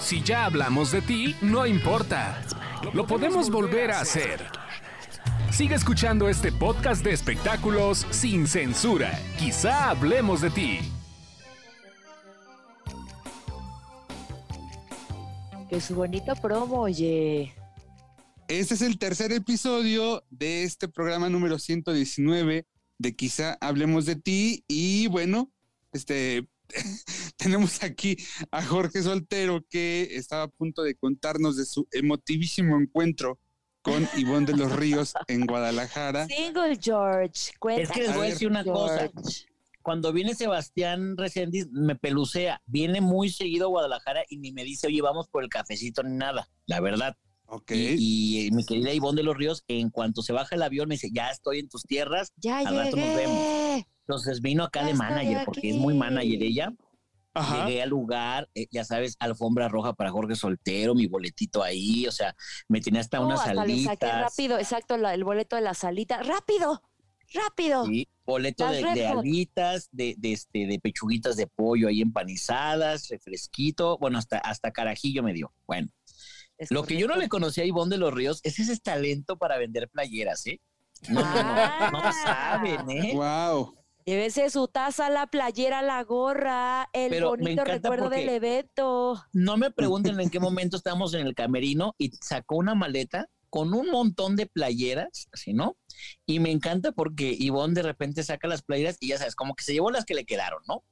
Si ya hablamos de ti, no importa. Lo podemos volver a hacer. Sigue escuchando este podcast de espectáculos sin censura. Quizá hablemos de ti. Que su bonito promo, oye. Este es el tercer episodio de este programa número 119 de Quizá Hablemos de Ti. Y bueno, este, tenemos aquí a Jorge Soltero que estaba a punto de contarnos de su emotivísimo encuentro con Ivonne de los Ríos en Guadalajara. Single George, cuenta. Es que les voy a decir una cosa. Cuando viene Sebastián Reséndiz, me pelucea. Viene muy seguido a Guadalajara y ni me dice, oye, vamos por el cafecito ni nada. La verdad. Ok. Y, y mi querida Ivonne de los Ríos, en cuanto se baja el avión, me dice, ya estoy en tus tierras. Ya al rato nos vemos. Entonces vino acá Ya de manager, porque es muy manager ella. Ajá. Llegué al lugar, eh, ya sabes, alfombra roja para Jorge Soltero, mi boletito ahí, o sea, me tenía hasta No, unas hasta saqué rápido, exacto, la- el boleto de la salita. ¡Rápido! ¡Rápido! Sí, boleto de, de alitas, de, de, este, de pechuguitas de pollo ahí empanizadas, refresquito, bueno, hasta, hasta carajillo me dio. Bueno, Es lo que yo no le conocía a Ivonne de los Ríos es ese talento para vender playeras, ¿eh? No, no, no, no Ah. saben, ¿eh? Wow. Llévese su taza, la playera, la gorra, el Pero bonito recuerdo del evento. No me pregunten en qué momento estábamos en el camerino y sacó una maleta con un montón de playeras, así, ¿no? Y me encanta porque Ivonne de repente saca las playeras y ya sabes, como que se llevó las que le quedaron, ¿no?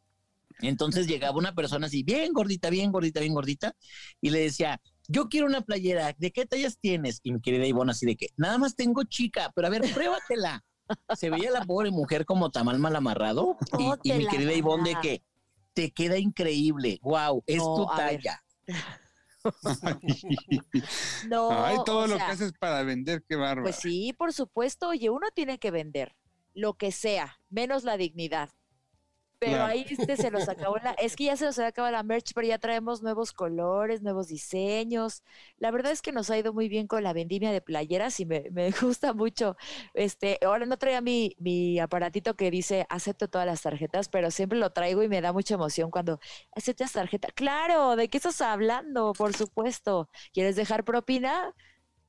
Entonces llegaba una persona así, bien gordita, bien gordita, bien gordita, y le decía, yo quiero una playera, ¿de qué tallas tienes? Y mi querida Ivonne así de que, nada más tengo chica, pero a ver, pruébatela. Se veía la pobre mujer como tamal mal amarrado y, y mi querida Ivonne de que, te queda increíble, wow, es No, tu talla. No, Ay, todo lo sea, que haces para vender, qué bárbaro. Pues sí, por supuesto. Oye, uno tiene que vender lo que sea, menos la dignidad. Pero Claro. ahí este, se nos acabó la. Es que ya se nos había acabado la merch, pero ya traemos nuevos colores, nuevos diseños. La verdad es que nos ha ido muy bien con la vendimia de playeras y me, me gusta mucho. Este, ahora no traía mi, mi aparatito que dice acepto todas las tarjetas, pero siempre lo traigo y me da mucha emoción cuando aceptas tarjeta. Claro, ¿de qué estás hablando? Por supuesto. ¿Quieres dejar propina?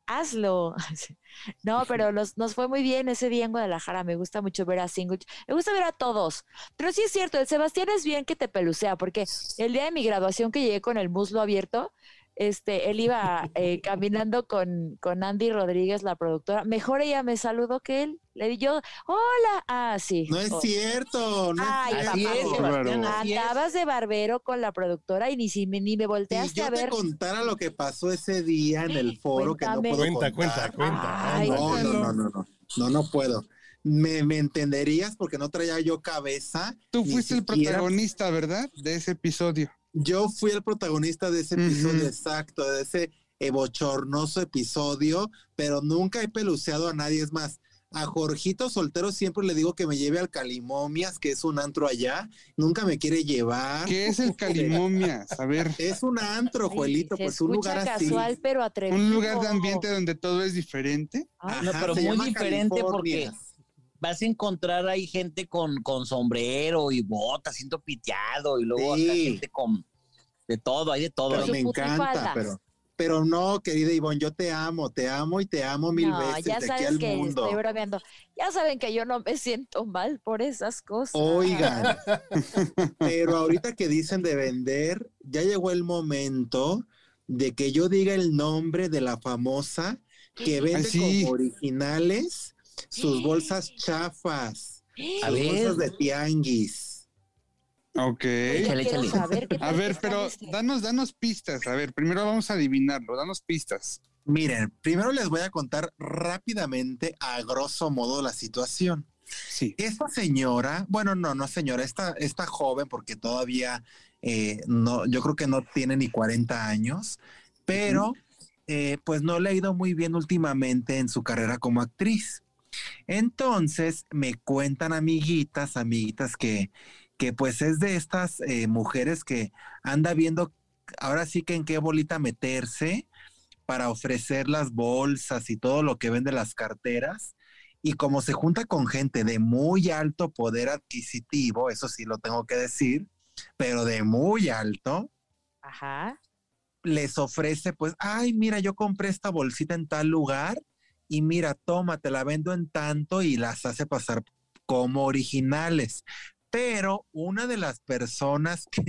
Hazlo. No, pero nos, nos fue muy bien ese día en Guadalajara. Me gusta mucho ver a Single. Me gusta ver a todos. Pero sí es cierto, el Sebastián es bien que te pelucea, porque el día de mi graduación que llegué con el muslo abierto, este, él iba eh, caminando con, con Andy Rodríguez, la productora. Mejor ella me saludó que él. Le di yo, hola. Ah, sí. No es Oh. cierto, no Ay, es papá. cierto. Es. Andabas de barbero con la productora y ni, si me, ni me Si volteaste yo a ver. te contara lo que pasó ese día en el foro que no puedo Cuenta, contar. cuenta, cuenta. Ay, No, no, no, no, no, no, no puedo. Me, me entenderías porque no traía yo cabeza. Tú fuiste el protagonista, ¿verdad? De ese episodio. Yo fui el protagonista de ese episodio exacto, de ese bochornoso episodio, pero nunca he peluceado a nadie. Es más, a Jorgito Soltero siempre le digo que me lleve al Calimomias, que es un antro allá. Nunca me quiere llevar. ¿Qué es el Calimomias? A ver, Es un antro, Sí, Juelito, se pues un lugar así. casual, pero atrevido. un lugar de ambiente donde todo es diferente. Ah, No, Ajá, pero se muy diferente porque vas a encontrar ahí gente con, con sombrero y botas, siendo piteado, y luego acá Sí. gente con de todo, hay de todo. pero me encanta, pero, pero no, querida Ivonne, yo te amo, te amo y te amo mil no, veces ya de aquí sabes al que mundo. estoy bromeando. Ya saben que yo no me siento mal por esas cosas. Oigan, pero ahorita que dicen de vender, ya llegó el momento de que yo diga el nombre de la famosa que vende sí. como originales sus bolsas chafas, A sus bolsas de tianguis. Ok. Échale, Quiero échale. saber qué A ver, pero este. danos, danos pistas. A ver, primero vamos a adivinarlo. Danos pistas. Miren, primero les voy a contar rápidamente a grosso modo la situación. Sí. Esta señora, bueno, no, no señora, esta, esta joven, porque todavía eh, no, yo creo que no tiene ni 40 años, pero eh, pues no le ha ido muy bien últimamente en su carrera como actriz. Entonces me cuentan amiguitas, amiguitas que, que pues es de estas eh, mujeres que anda viendo ahora sí que en qué bolita meterse para ofrecer las bolsas y todo lo que vende las carteras. Y como se junta con gente de muy alto poder adquisitivo, eso sí lo tengo que decir, pero de muy alto, Ajá. les ofrece, pues, ay, mira, yo compré esta bolsita en tal lugar y mira, toma, te la vendo en tanto y las hace pasar como originales. Pero una de las personas que...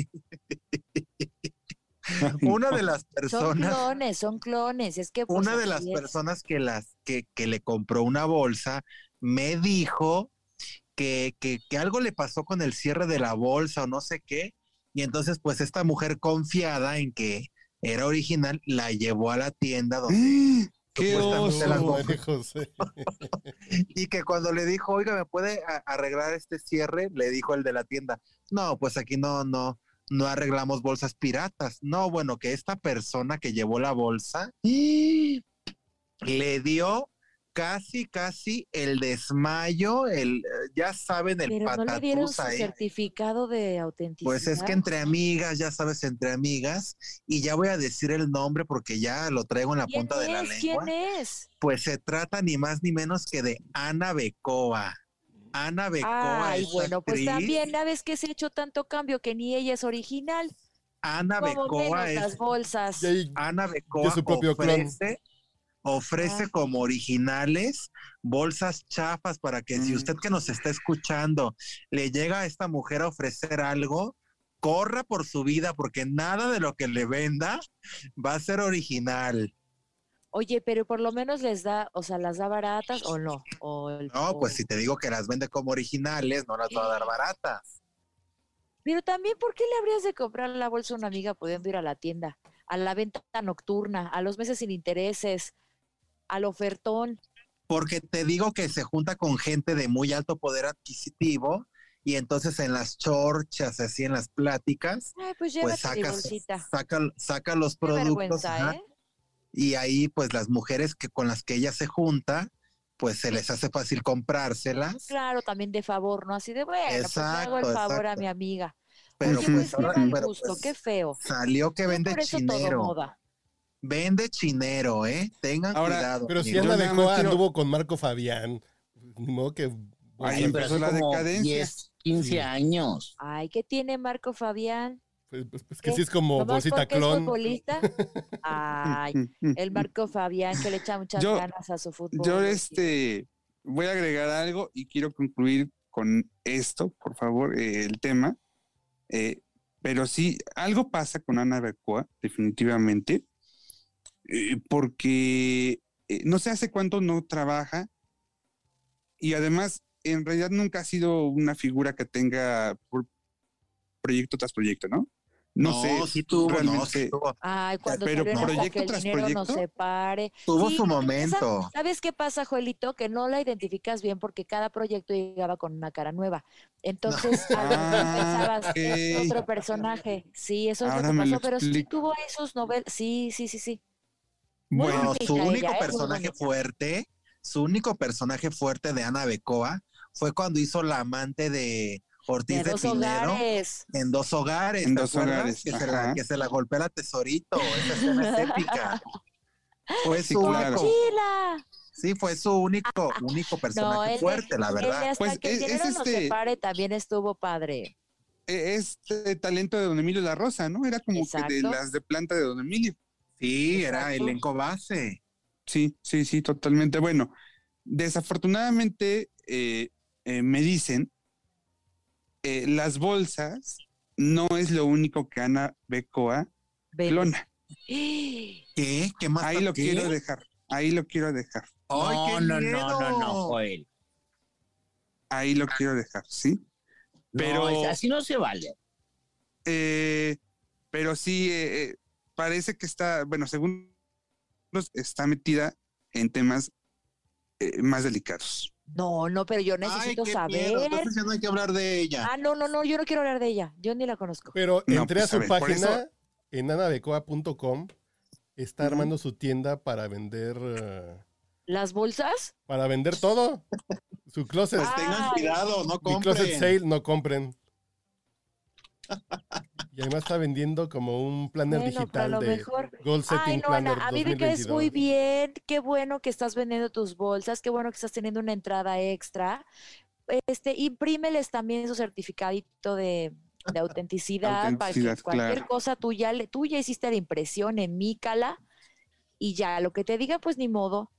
una de las Son personas... clones, son clones. Es que pues, una de las es. personas que las que, que le compró una bolsa me dijo que, que, que algo le pasó con el cierre de la bolsa o no sé qué. Y entonces, pues esta mujer confiada en que era original, la llevó a la tienda donde ¡Qué las oso! y que cuando le dijo, oiga, ¿me puede arreglar este cierre? Le dijo el de la tienda, no, pues aquí no, no, no arreglamos bolsas piratas. No, bueno, que esta persona que llevó la bolsa le dio casi, casi el desmayo, el, ya saben, el Pero no le dieron patatús su ahí. certificado de autenticidad. Pues es que entre amigas, ya sabes, entre amigas, y ya voy a decir el nombre porque ya lo traigo en la ¿Quién punta de la es? lengua. ¿Quién es? Pues se trata ni más ni menos que de Ana Becoa. Ana Becoa Ay, es bueno, pues actriz. también, una vez que se ha hecho tanto cambio que ni ella es original, Ana como Becoa menos las es bolsas. Ana Becoa su propio clon. ofrece, ofrece como originales bolsas chafas para que si Mm. usted que nos está escuchando le llega a esta mujer a ofrecer algo, corra por su vida porque nada de lo que le venda va a ser original. Oye, pero por lo menos les da, o sea, las da baratas o no. O el- No, pues o- si te digo que las vende como originales, no las va a dar baratas. Pero también, ¿por qué le habrías de comprar la bolsa a una amiga pudiendo ir a la tienda? A la venta nocturna, a los meses sin intereses, al ofertón. Porque te digo que se junta con gente de muy alto poder adquisitivo y entonces en las chorchas, así en las pláticas, Ay, pues pues saca, saca, saca los Qué productos ¿eh? y ahí pues las mujeres que con las que ella se junta, pues se les hace fácil comprárselas, Claro, también de favor, ¿no? Así de, bueno, pues le hago el Exacto, favor a exacto. mi amiga. pero Oye, pues pues qué pero, pues, qué feo. salió que vende por eso todo chinero, moda. Vende chinero, ¿eh? Tengan Ahora, cuidado. Pero si. Ana más Becoa quiero- anduvo con Marco Fabián, ni modo que... Ahí Ay, empezó hace la decadencia. 10, 15 Sí. años. Ay, ¿qué tiene Marco Fabián? Pues, pues- pues que sí es como ¿Nomás bolsita es clon. futbolista? Ay, el Marco Fabián que le echa muchas Yo- ganas a su fútbol. Yo este voy a agregar algo y quiero concluir con esto, por favor, eh, el tema. Eh, pero sí, algo pasa con Ana Becoa, definitivamente, eh, porque eh, no sé hace cuánto no trabaja y además en realidad nunca ha sido una figura que tenga por proyecto tras proyecto, ¿no? No, sé. sí tuvo, no, realmente- sí tuvo. Ay, cuando Pero proyecto que el tras dinero no proyecto. se pare. Tuvo Sí, su momento. ¿Sabes qué pasa, Joelito? Que no la identificas bien porque cada proyecto llegaba con una cara nueva. Entonces, mejor Ah, pensabas, "Este es ok. otro personaje. Sí, eso es Ahora lo que pasó, pero sí tuvo esos novelas. Sí, sí, sí, sí. Bueno, su único personaje fuerte, su único personaje fuerte de Ana Becoa fue cuando hizo la amante de Ortiz De de, dos Pinero hogares. en dos hogares. En ¿te dos hogares, Que se, la, ajá. que se la golpea la tesorito. Esa escena es épica. Fue Sí, su claro. único, ¡Chila! sí, fue su único, único personaje él de- fuerte, la verdad. hasta Pues, que el es- este- pare también estuvo padre. e- este talento de Don Emilio La Rosa, ¿no? Era como que de las de planta de Don Emilio. Sí, era Exacto. elenco base. Sí, sí, sí, totalmente. Bueno, desafortunadamente eh, eh, me dicen, eh, las bolsas no es lo único que Ana Becoa clona. ¿Qué? ¿Qué más? Ahí lo qué? quiero dejar, ahí lo quiero dejar, ¡Ay, no, qué no, no, no, no! Joel. ahí lo quiero dejar, ¿sí? Pero- No, así no se vale. Eh, pero sí, eh, eh, parece que está, bueno, según los, está metida en temas eh, más delicados. No, no, pero yo Ay, necesito qué saber. miedo, entonces ya no hay que hablar de ella. Ah, no, no, no, yo no quiero hablar de ella. Yo ni la conozco. Pero No, entré pues, a a su ver, página eso- en anabecoa.com. Está armando su tienda para vender eh, ¿Las bolsas? para vender todo. Su closet, Pues tengan cuidado, no mi closet compren. sale, no compren. Y además está vendiendo como un planner Bueno, digital lo de mejor. Goal Setting Ay, no, Planner Ana, a mí me caes 2022. muy bien. Qué bueno que estás vendiendo tus bolsas. Qué bueno que estás teniendo una entrada extra. Este, imprímeles también su certificadito de, de autenticidad, para que cualquier claro. cosa tú ya, le, tú ya hiciste la impresión en mi cala y ya, lo que te diga, pues ni modo.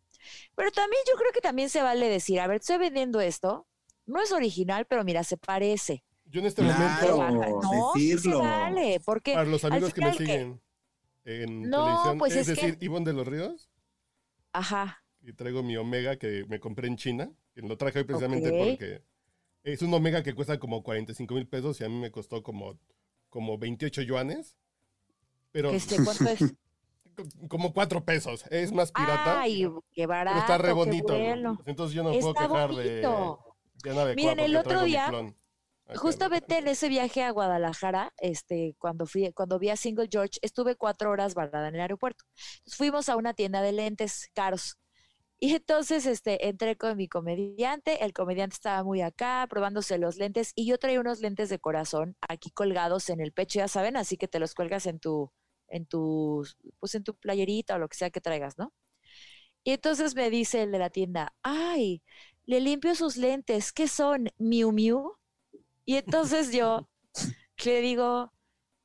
Pero también yo creo que también se vale decir, a ver, estoy vendiendo esto, no es original, pero mira, se parece. Yo en este Claro. momento, No, sí se decirlo. vale, porque para los amigos que me siguen en No, televisión, pues es, es que- decir, Ivonne de los Ríos, Ajá, y traigo mi Omega que me compré en China, que lo traje hoy precisamente Ok. porque es un Omega que cuesta como 45 mil pesos y a mí me costó como, como 28 yuanes, pero este, ¿cuánto es? co- como 4 pesos. Es más pirata, Ay, qué barato, pero está re bonito. bueno. Entonces yo no puedo Está quejar de, bonito. de nada de Miren, el porque otro traigo mi día, Justamente en ese viaje a Guadalajara, este, cuando fui, cuando vi a Single George, estuve cuatro horas varada en el aeropuerto. Entonces, fuimos a una tienda de lentes caros. Y entonces, este, entré con mi comediante, el comediante estaba muy acá, probándose los lentes, y yo traía unos lentes de corazón aquí colgados en el pecho, ya saben, así que te los cuelgas en tu, en tu, pues en tu playerita o lo que sea que traigas, ¿no? Y entonces me dice el de la tienda, ay, le limpio sus lentes, ¿qué son? Miu Miu. Y entonces yo le digo,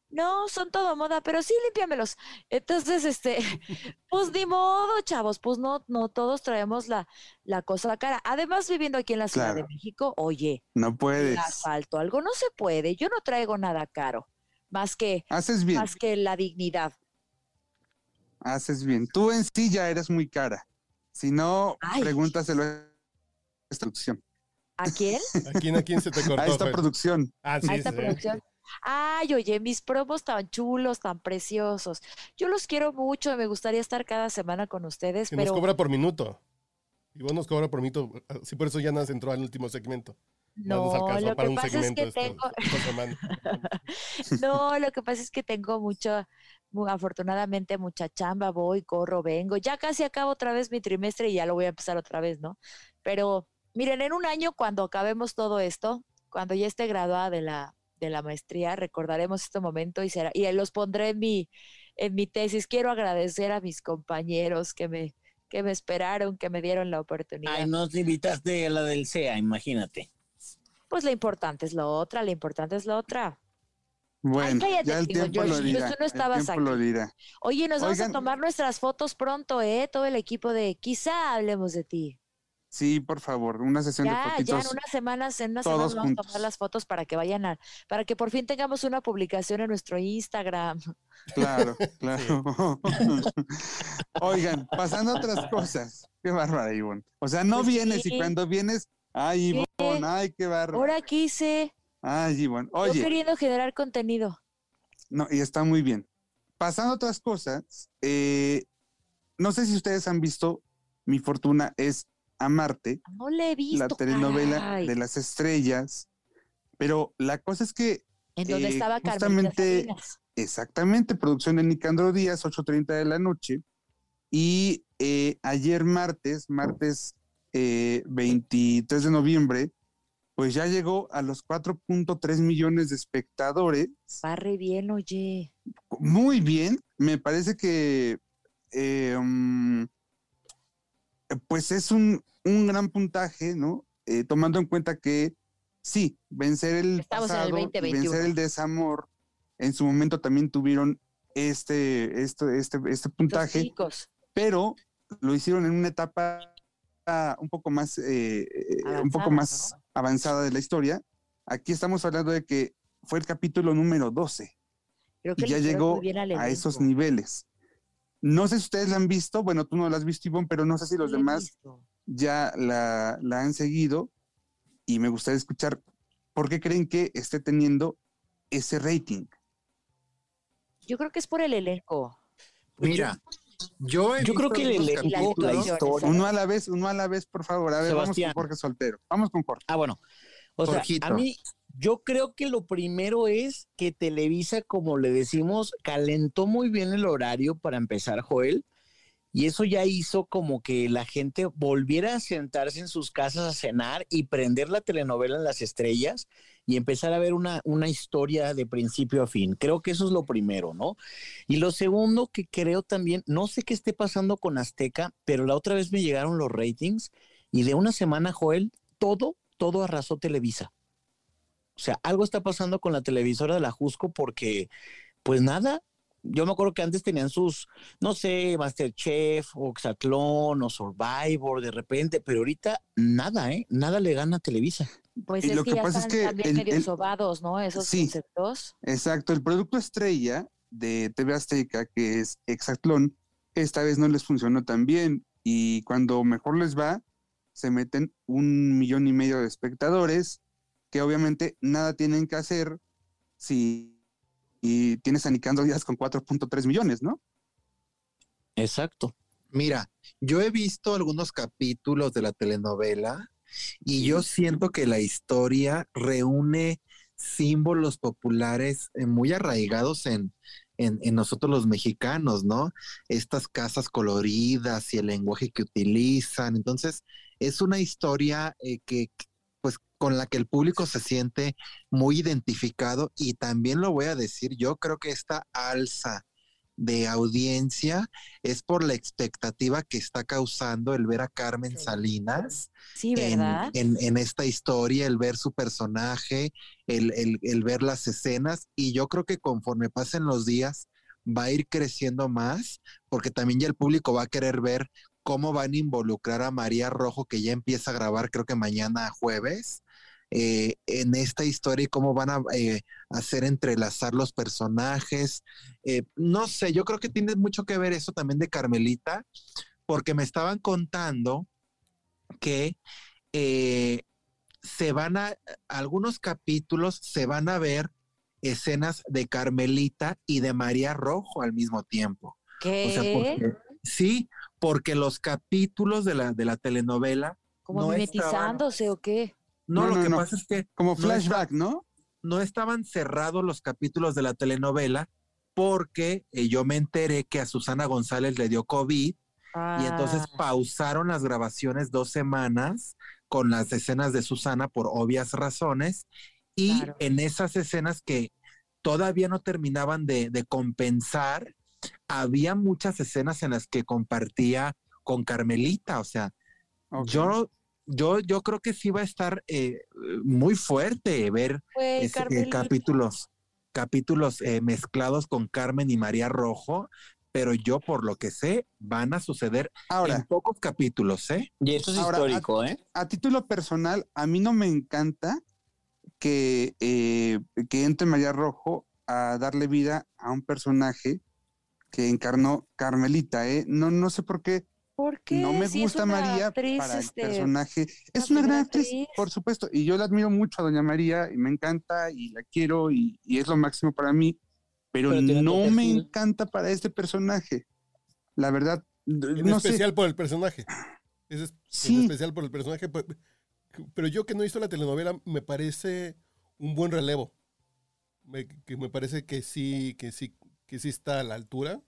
no, son todo moda, pero sí, límpiamelos. Entonces, este, pues ni modo, chavos, pues no, no todos traemos la, la cosa cara. Además, viviendo aquí en la Ciudad Claro. de México, oye, No puedes. asfalto, algo no se puede. Yo no traigo nada caro, más que, Haces bien, más que la dignidad. haces bien. Tú en sí ya eres muy cara. Si no, Ay. pregúntaselo a esta producción. ¿A quién? ¿A quién, a quién se te cortó? A esta Fer? producción. Ah, sí, a esta sí. producción. Ay, oye, mis promos tan chulos, tan preciosos. Yo los quiero mucho, me gustaría estar cada semana con ustedes, Que nos pero cobra por minuto. Y vos nos cobra por minuto. Sí, por eso ya nos entró al último segmento. no, nos lo para que un pasa es que esto- tengo, no, lo que pasa es que tengo mucho, mu- afortunadamente mucha chamba, voy, corro, vengo, ya casi acabo otra vez mi trimestre y ya lo voy a empezar otra vez, ¿no? Pero miren, en un año cuando acabemos todo esto, cuando ya esté graduada de la, de la maestría, recordaremos este momento y será, y los pondré en mi, en mi tesis. Quiero agradecer a mis compañeros que me, que me esperaron, que me dieron la oportunidad. Ay, nos invitaste a la del CEA, imagínate. Pues lo importante es lo otra, lo importante es lo otra. Bueno, cállate, ya el tiempo lo dirá. tú no estabas aquí. lo dirá. Oye, nos vamos a tomar nuestras fotos pronto, ¿eh? Todo el equipo de Quizá hablemos de ti. Sí, por favor, una sesión de Ya, ya fotitos. en unas semanas, en unas semanas vamos a tomar las fotos para que vayan a, para que por fin tengamos una publicación en nuestro Instagram. Claro, claro. Oigan, pasando a otras cosas. Qué bárbara, Ivonne. O sea, no Pues vienes sí. y cuando vienes, ay, ¿Qué? Ivonne, ay, qué bárbara. Ahora quise, Ay, Ivonne. yo Oye, queriendo generar contenido. no, y está muy bien. Pasando a otras cosas, eh, no sé si ustedes han visto Mi Fortuna es Amarte, No le he visto. la telenovela caray. de las estrellas, pero la cosa es que En donde eh, estaba justamente-. Exactamente, producción de Nicandro Díaz, 8.30 de la noche. Y eh, ayer martes, martes eh, 23 de noviembre, pues ya llegó a los 4.3 millones de espectadores. Va re bien, oye. Muy bien, me parece que eh, mm, pues es un, un gran puntaje, ¿no? Eh, tomando en cuenta que sí, vencer el Estamos en el pasado, y 2021. vencer el desamor, en su momento también tuvieron este, este, este, este puntaje, pero lo hicieron en una etapa un poco más, eh, eh, un poco Avanzada, más avanzada de la historia. Aquí estamos hablando de que fue el capítulo número 12 Creo y que ya le hicieron llegó a esos niveles. No sé si ustedes la han visto, bueno, tú no la has visto, Ivonne, pero no sé si los la demás visto. ya la, la han seguido y me gustaría escuchar por qué creen que esté teniendo ese rating. Yo creo que es por el elenco. Mira, yo he Yo creo que el elenco, la historia. Uno a la vez, uno a la vez, por favor. A ver, Sebastián. vamos con Jorge Soltero. Vamos con Jorge. Ah, bueno. O sea, a mí, yo creo que lo primero es que Televisa, como le decimos, calentó muy bien el horario para empezar, Joel. Y eso ya hizo como que la gente volviera a sentarse en sus casas a cenar y prender la telenovela en las estrellas y empezar a ver una, una historia de principio a fin. Creo que eso es lo primero, ¿no? Y lo segundo que creo también, no sé qué esté pasando con Azteca, pero la otra vez me llegaron los ratings y de una semana, Joel, todo, todo arrasó Televisa. O sea, algo está pasando con la televisora de la Jusco porque, pues nada, yo me acuerdo que antes tenían sus, no sé, Masterchef o Xatlón o Survivor de repente, pero ahorita nada, ¿eh? Nada le gana a Televisa. Pues Y es lo que, que ya pasa es que también el- medio el- sobados, ¿no? Esos Sí. conceptos. Exacto, el producto estrella de TV Azteca, que es Exatlón, esta vez no les funcionó tan bien y cuando mejor les va, se meten un millón y medio de espectadores que obviamente nada tienen que hacer si y tienes a Nicandro Díaz con 4.3 millones, ¿no? Exacto. Mira, yo he visto algunos capítulos de la telenovela y yo siento que la historia reúne símbolos populares eh, muy arraigados en, en, en nosotros los mexicanos, ¿no? Estas casas coloridas y el lenguaje que utilizan. Entonces, es una historia eh, que, con la que el público se siente muy identificado y también lo voy a decir, yo creo que esta alza de audiencia es por la expectativa que está causando el ver a Carmen Salinas Sí, en, ¿verdad? en- en esta historia, el ver su personaje, el, el- el ver las escenas, y yo creo que conforme pasen los días va a ir creciendo más, porque también ya el público va a querer ver cómo van a involucrar a María Rojo, que ya empieza a grabar creo que mañana jueves, eh, en esta historia y cómo van a eh, hacer entrelazar los personajes. Eh, no sé, yo creo que tiene mucho que ver eso también de Carmelita, porque me estaban contando que se van a, algunos capítulos se van a ver escenas de Carmelita y de María Rojo al mismo tiempo. ¿Qué? O sea, porque, sí, porque los capítulos de la, de la telenovela, ¿Como no mimetizándose o qué? No, No, lo no, que no. pasa es que Como No flashback, ¿no? no estaban cerrados los capítulos de la telenovela porque eh, yo me enteré que a Susana González le dio COVID y entonces Ah, pausaron las grabaciones dos semanas con las escenas de Susana por obvias razones y Claro. en esas escenas que todavía no terminaban de, de compensar, había muchas escenas en las que compartía con Carmelita, o sea, yo, yo, yo creo que sí va a estar eh, muy fuerte ver eh, Carmelita. capítulos, capítulos eh, mezclados con Carmen y María Rojo, pero yo por lo que sé van a suceder en Ahora, pocos capítulos, ¿eh? Y esto es Ahora, histórico, ¿eh? a título personal, a mí no me encanta que, eh, que entre María Rojo a darle vida a un personaje que encarnó Carmelita, ¿eh? No, no sé por qué. ¿Por qué? No me Si es gusta una María actriz, para el este, personaje. Es una una gran actriz, actriz. por supuesto, y yo la admiro mucho a Doña María y me encanta y la quiero y, y es lo máximo para mí, pero, no me encanta para este personaje. La verdad, En no sé. especial por el personaje. Es, es- Sí. especial por el personaje. pe- Pero yo que no he visto la telenovela, me parece un buen relevo. Me, que me parece que sí, que sí, que sí está a la altura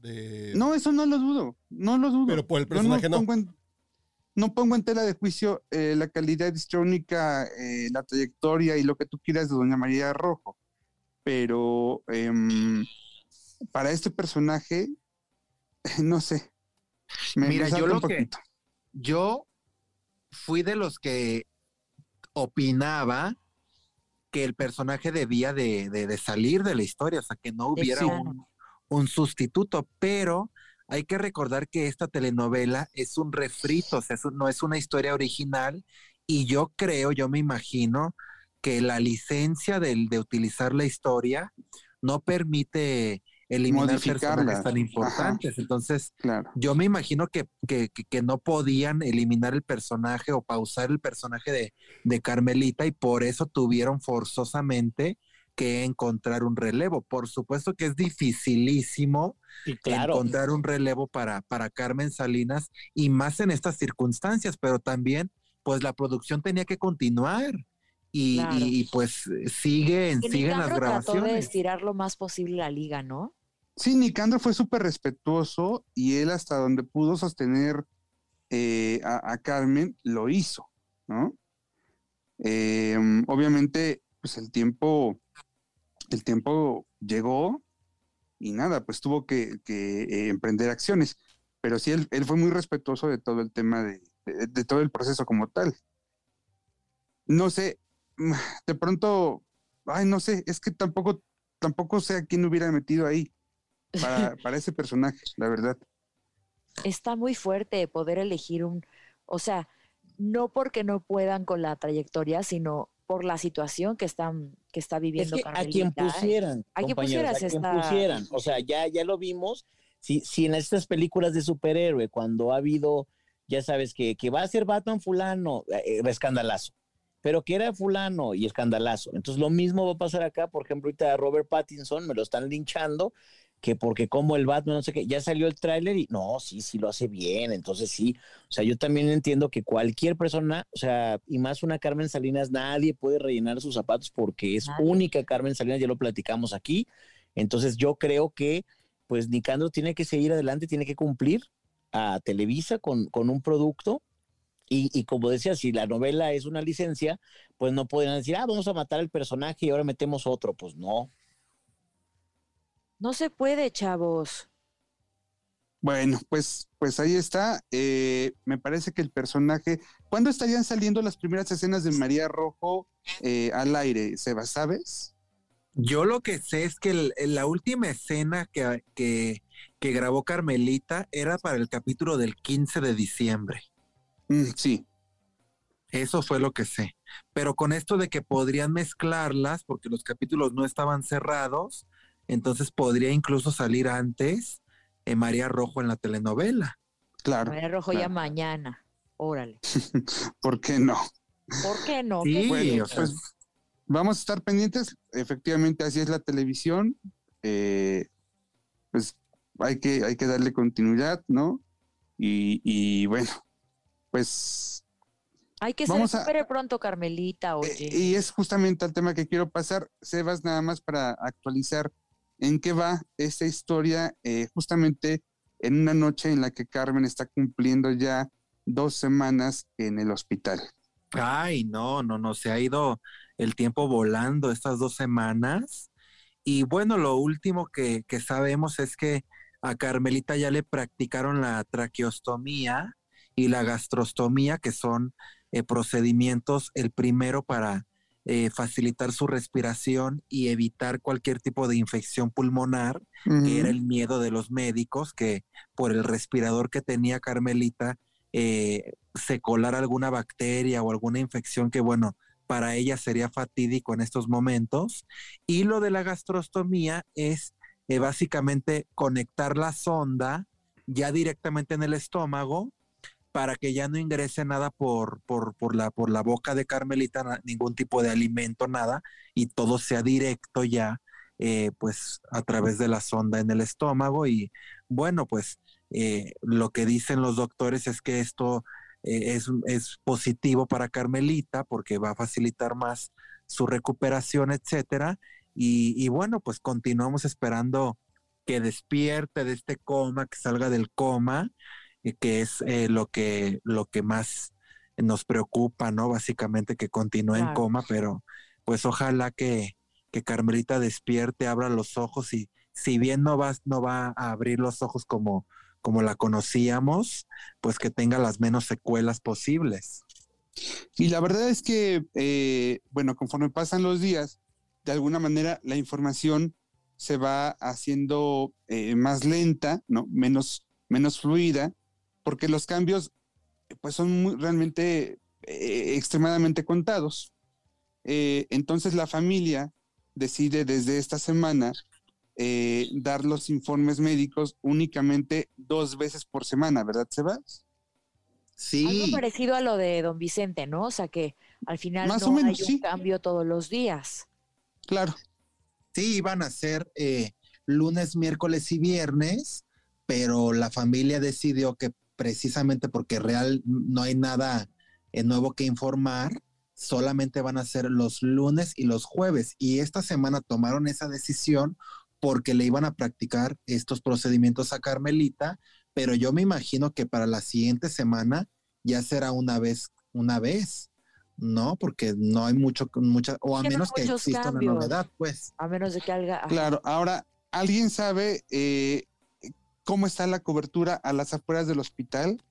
de. No, eso no lo dudo, no lo dudo. Pero por el personaje no. Pongo en, no pongo en tela de juicio eh, la calidad histrónica, eh, la trayectoria y lo que tú quieras de Doña María Rojo. Pero em, para este personaje, no sé. Me, Mira, yo lo que-. Yo fui de los que opinaba que el personaje debía de, de- de salir de la historia, o sea, que no hubiera un, un sustituto, pero hay que recordar que esta telenovela es un refrito, o sea, no es una historia original y yo creo, yo me imagino que la licencia del- de utilizar la historia no permite eliminar personajes tan Ajá. importantes, entonces Claro. yo me imagino que, que- que- que no podían eliminar el personaje o pausar el personaje de, de Carmelita y por eso tuvieron forzosamente que encontrar un relevo. Por supuesto que es dificilísimo claro. encontrar un relevo para, para Carmen Salinas y más en estas circunstancias, pero también pues la producción tenía que continuar y, Claro. y, pues siguen, siguen las Nicandro trató de grabaciones. estirar lo más posible la liga, ¿no? Sí, Nicandro fue súper respetuoso y él hasta donde pudo sostener eh, a, a Carmen lo hizo, ¿no? Eh, obviamente, pues el tiempo, el tiempo llegó y nada, pues tuvo que, que, eh, emprender acciones. Pero sí, él, él fue muy respetuoso de todo el tema de, de- de todo el proceso como tal. No sé, mm, de pronto, ay, no sé, es que tampoco, tampoco sé a quién hubiera metido ahí para, para ese personaje, la verdad. Está muy fuerte poder elegir un, o sea, no porque no puedan con la trayectoria, sino por la situación que están que está viviendo es que a quien Carmelita, ¿eh? pusieran, A quien pusieras a quien está- pusieran. O sea, ya, ya lo vimos. Si, si en estas películas de superhéroe, cuando ha habido, ya sabes, que, que va a ser Batman fulano, eh, eh, escandalazo. Pero que era fulano y escandalazo. Entonces lo mismo va a pasar acá. Por ejemplo, ahorita a Robert Pattinson me lo están linchando, que porque como el Batman, no sé qué, ya salió el tráiler y no, sí, sí lo hace bien. Entonces sí, o sea, yo también entiendo que cualquier persona, o sea, y más una Carmen Salinas, nadie puede rellenar sus zapatos porque es única Carmen Salinas, ya lo platicamos aquí. Entonces yo creo que pues Nicandro tiene que seguir adelante, tiene que cumplir a Televisa con, con un producto. Y, y como decía, si la novela es una licencia, pues no pueden decir, ah, vamos a matar al personaje y ahora metemos otro. Pues no. No se puede, chavos. Bueno, pues, pues ahí está. Eh, me parece que el personaje. ¿Cuándo estarían saliendo las primeras escenas de María Rojo eh, al aire? Seba, ¿sabes? Yo lo que sé es que el- la última escena que, que, que grabó Carmelita era para el capítulo del 15 de diciembre. Mm, sí. Eso fue lo que sé. Pero con esto de que podrían mezclarlas, porque los capítulos no estaban cerrados, entonces podría incluso salir antes eh, María Rojo en la telenovela. Claro. María Rojo ya mañana. Órale. ¿Por qué no? ¿Por qué no? Sí, ¿Qué Bueno, pues vamos a estar pendientes. Efectivamente, así es la televisión. Eh, pues hay que, hay que darle continuidad, ¿no? Y, y bueno, pues Hay que se Vamos a- recupere pronto, Carmelita, oye. Eh, y es justamente el tema que quiero pasar, Sebas, nada más para actualizar en qué va esta historia, eh, justamente en una noche en la que Carmen está cumpliendo ya dos semanas en el hospital. Ay, no, no, no, se ha ido el tiempo volando estas dos semanas. Y bueno, lo último que, sabemos es que a Carmelita ya le practicaron la traqueostomía y la gastrostomía, que son eh, procedimientos, el primero para eh, facilitar su respiración y evitar cualquier tipo de infección pulmonar, que era el miedo de los médicos, que por el respirador que tenía Carmelita, eh, se colara alguna bacteria o alguna infección que, bueno, para ella sería fatídico en estos momentos. Y lo de la gastrostomía es eh, básicamente conectar la sonda ya directamente en el estómago para que ya no ingrese nada por, por, por, la, por la boca de Carmelita, ningún tipo de alimento, nada, y todo sea directo ya, eh, pues a través de la sonda en el estómago. Y bueno, pues eh, lo que dicen los doctores es que esto eh, es, es positivo para Carmelita porque va a facilitar más su recuperación, etcétera. Y, y bueno, pues continuamos esperando que despierte de este coma, que salga del coma, que es eh, lo que lo que más nos preocupa, ¿no? Básicamente que continúe en coma, pero pues ojalá que, que Carmelita despierte, abra los ojos y si bien no va, no va a abrir los ojos como, como la conocíamos, pues que tenga las menos secuelas posibles. Y la verdad es que, eh, bueno, conforme pasan los días, de alguna manera la información se va haciendo eh, más lenta, ¿no? Menos, menos fluida, porque los cambios, pues, son muy- realmente eh, extremadamente contados. Eh, entonces la familia decide desde esta semana eh, dar los informes médicos únicamente dos veces por semana, ¿verdad, Sebas? Sí, Algo parecido a lo de don Vicente, ¿no? O sea que al final Más no o menos, hay sí. un cambio todos los días. Claro. sí, iban a ser eh, lunes, miércoles y viernes, pero la familia decidió que precisamente porque real no hay nada eh, nuevo que informar, solamente van a ser los lunes y los jueves. Y esta semana tomaron esa decisión porque le iban a practicar estos procedimientos a Carmelita, pero yo me imagino que para la siguiente semana ya será una vez, una vez, ¿no? Porque no hay mucho, mucha, o a menos que exista cambios. una novedad, pues. A menos de que haga. Claro, ahora, ¿alguien sabe eh, cómo está la cobertura a las afueras del hospital?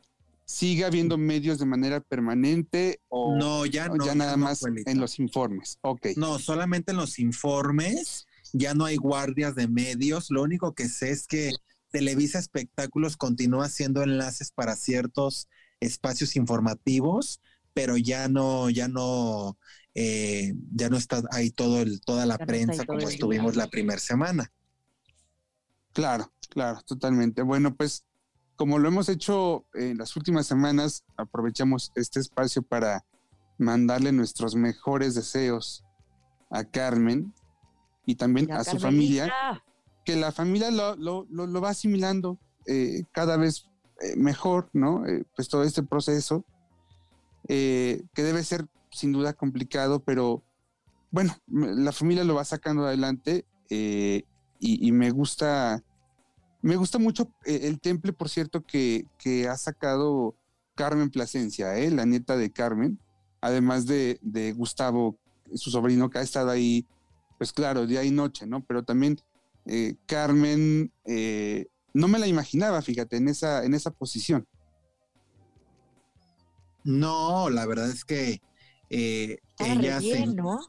sigue habiendo medios de manera permanente o No, ya no. ya nada no, más en los informes. Ok. No, solamente en los informes, ya no hay guardias de medios. Lo único que sé es que Televisa Espectáculos continúa haciendo enlaces para ciertos espacios informativos, pero ya no, ya no, eh, ya no está ahí todo el, toda la Ya prensa como estuvimos la primera semana. Claro, claro, totalmente. Bueno, pues como lo hemos hecho en las últimas semanas, aprovechamos este espacio para mandarle nuestros mejores deseos a Carmen y también a su familia, que la familia lo, lo- lo- lo va asimilando eh, cada vez eh, mejor, ¿no? Eh, pues todo este proceso, eh, que debe ser sin duda complicado, pero bueno, la familia lo va sacando adelante y, y me gusta, me gusta mucho eh, el temple, por cierto, que, que ha sacado Carmen Plasencia, ¿eh? la nieta de Carmen, además de, de Gustavo, su sobrino, que ha estado ahí, pues claro, día y noche, ¿no? Pero también eh, Carmen, eh, no me la imaginaba, fíjate, en esa, en esa posición. No, la verdad es que eh, ella se, bien, ¿no?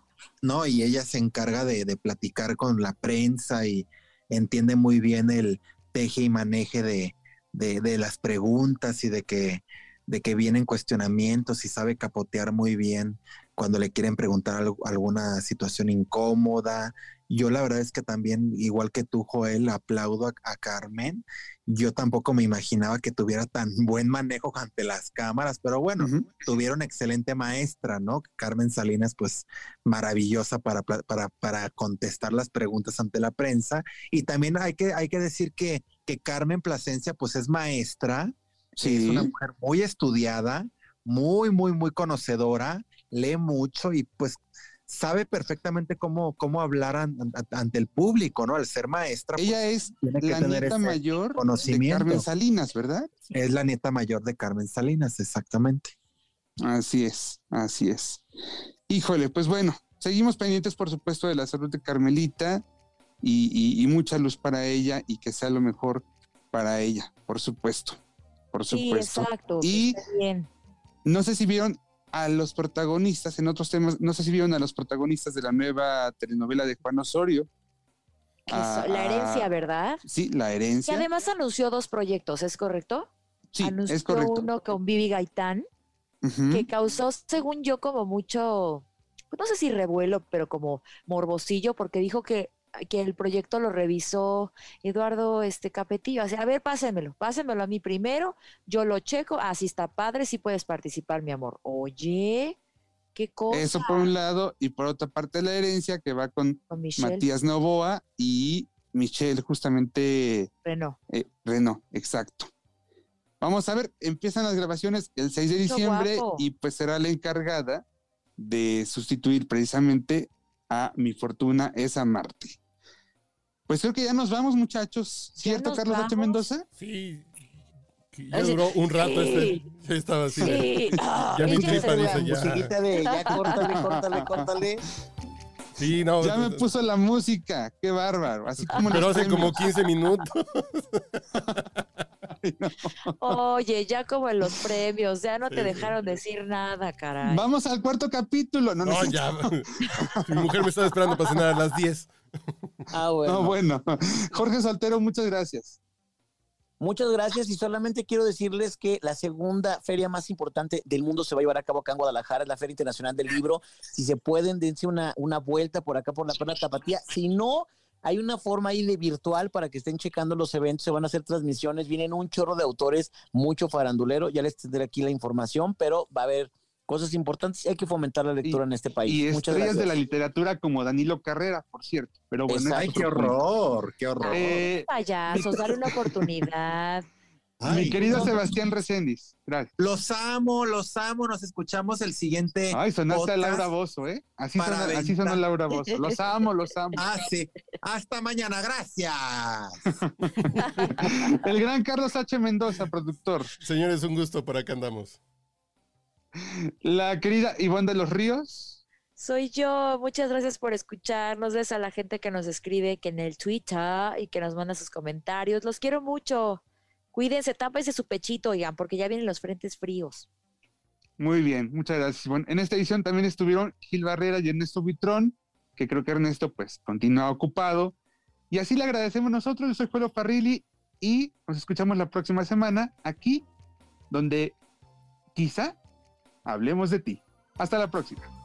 No, y ella se encarga de, de platicar con la prensa y entiende muy bien el teje y maneje de, de- de las preguntas y de que, de que vienen cuestionamientos y sabe capotear muy bien cuando le quieren preguntar algo- alguna situación incómoda. Yo la verdad es que también, igual que tú, Joel, aplaudo a, a Carmen. Yo tampoco me imaginaba que tuviera tan buen manejo ante las cámaras, pero bueno, tuvieron excelente maestra, ¿no? Carmen Salinas, pues maravillosa para, para, para contestar las preguntas ante la prensa. Y también hay que, hay que decir que, que Carmen Plasencia, pues es maestra, Sí. es una mujer muy estudiada, muy, muy, muy conocedora, lee mucho y pues sabe perfectamente cómo, cómo hablar an- an- ante el público, ¿no? Al ser maestra, pues, Ella es tiene que la tener nieta mayor de. Carmen Salinas, ¿verdad? es la nieta mayor de Carmen Salinas, exactamente. Así es, así es. Híjole, pues bueno, seguimos pendientes, por supuesto, de la salud de Carmelita y, y- y mucha luz para ella y que sea lo mejor para ella, por supuesto, por Sí, supuesto. exacto. Y- bien. No sé si vieron a los protagonistas en otros temas, no sé si vieron a los protagonistas de la nueva telenovela de Juan Osorio. Que a- so- la herencia, a- ¿verdad? Sí, la Y herencia. además anunció dos proyectos, ¿es correcto? Sí, anunció es correcto. uno con Vivi Gaitán, que causó, según yo, como mucho, no sé si revuelo, pero como morbosillo, porque dijo que, que el proyecto lo revisó Eduardo este, Capetillo. Así, a ver, pásenmelo, pásenmelo a mí primero, yo lo checo, así está padre, sí puedes participar, mi amor. Oye, qué cosa Eso por un lado, y por otra parte la herencia que va con Matías Novoa y Michelle, justamente Renaud. eh, Renault, exacto. Vamos a ver, empiezan las grabaciones el 6 de diciembre guapo. y pues será la encargada de sustituir precisamente a Mi Fortuna es Marte. Pues creo que ya nos vamos, muchachos. ¿Ya ¿Cierto, Carlos H. vamos? Mendoza? Sí. Ya duró un rato Sí. este. Ya estaba así. Sí, ah, Ya me tripa, dice, ya. Musiquita de ya córtale, córtale, córtale. Sí, no. Ya me puso la música, qué bárbaro. Así como en Pero hace como premios. 15 minutos. Oye, ya como en los premios, ya no te Sí. dejaron decir nada, caray. Vamos al cuarto capítulo. No, no, ya. Mi mujer me estaba esperando para cenar a las 10. Ah, bueno. No, bueno. Jorge Soltero, muchas gracias. Muchas gracias y solamente quiero decirles que la segunda feria más importante del mundo se va a llevar a cabo acá en Guadalajara, es la Feria Internacional del Libro. Si se pueden, dense una, una vuelta por acá por la Perla Tapatía. Si no, hay una forma ahí de virtual para que estén checando los eventos, se van a hacer transmisiones, vienen un chorro de autores, mucho farandulero, ya les tendré aquí la información, pero va a haber cosas importantes y hay que fomentar la lectura en este país. Y Muchas estrellas gracias. de la literatura como Danilo Carrera, por cierto. Pero bueno, Exacto. Ay, qué horror, qué horror. Eh, Payasos, dale una oportunidad. Ay, mi querido no. Sebastián Recendis, gracias. Los amo, los amo. Nos escuchamos el siguiente. Ay, sonaste a. Laura Bozo, ¿eh? Así, suena, así sonó Laura Bozo. Los amo, los amo. Ah, sí. Hasta mañana. Gracias. El gran Carlos H. Mendoza, productor. Señores, un gusto, por acá andamos. La querida Ivonne de los Ríos. Soy yo. Muchas gracias por escucharnos. Ves a la gente que nos escribe que en el Twitter y que nos manda sus comentarios. Los quiero mucho. Cuídense, tápense su pechito, oigan, porque ya vienen los frentes fríos. Muy bien, muchas gracias. Bueno, en esta edición también estuvieron Gil Barrera y Ernesto Buitrón, que creo que Ernesto pues continúa ocupado. Y así le agradecemos nosotros. Yo soy Juelo Parrilli y nos escuchamos la próxima semana aquí, donde quizá hablemos de ti. Hasta la próxima.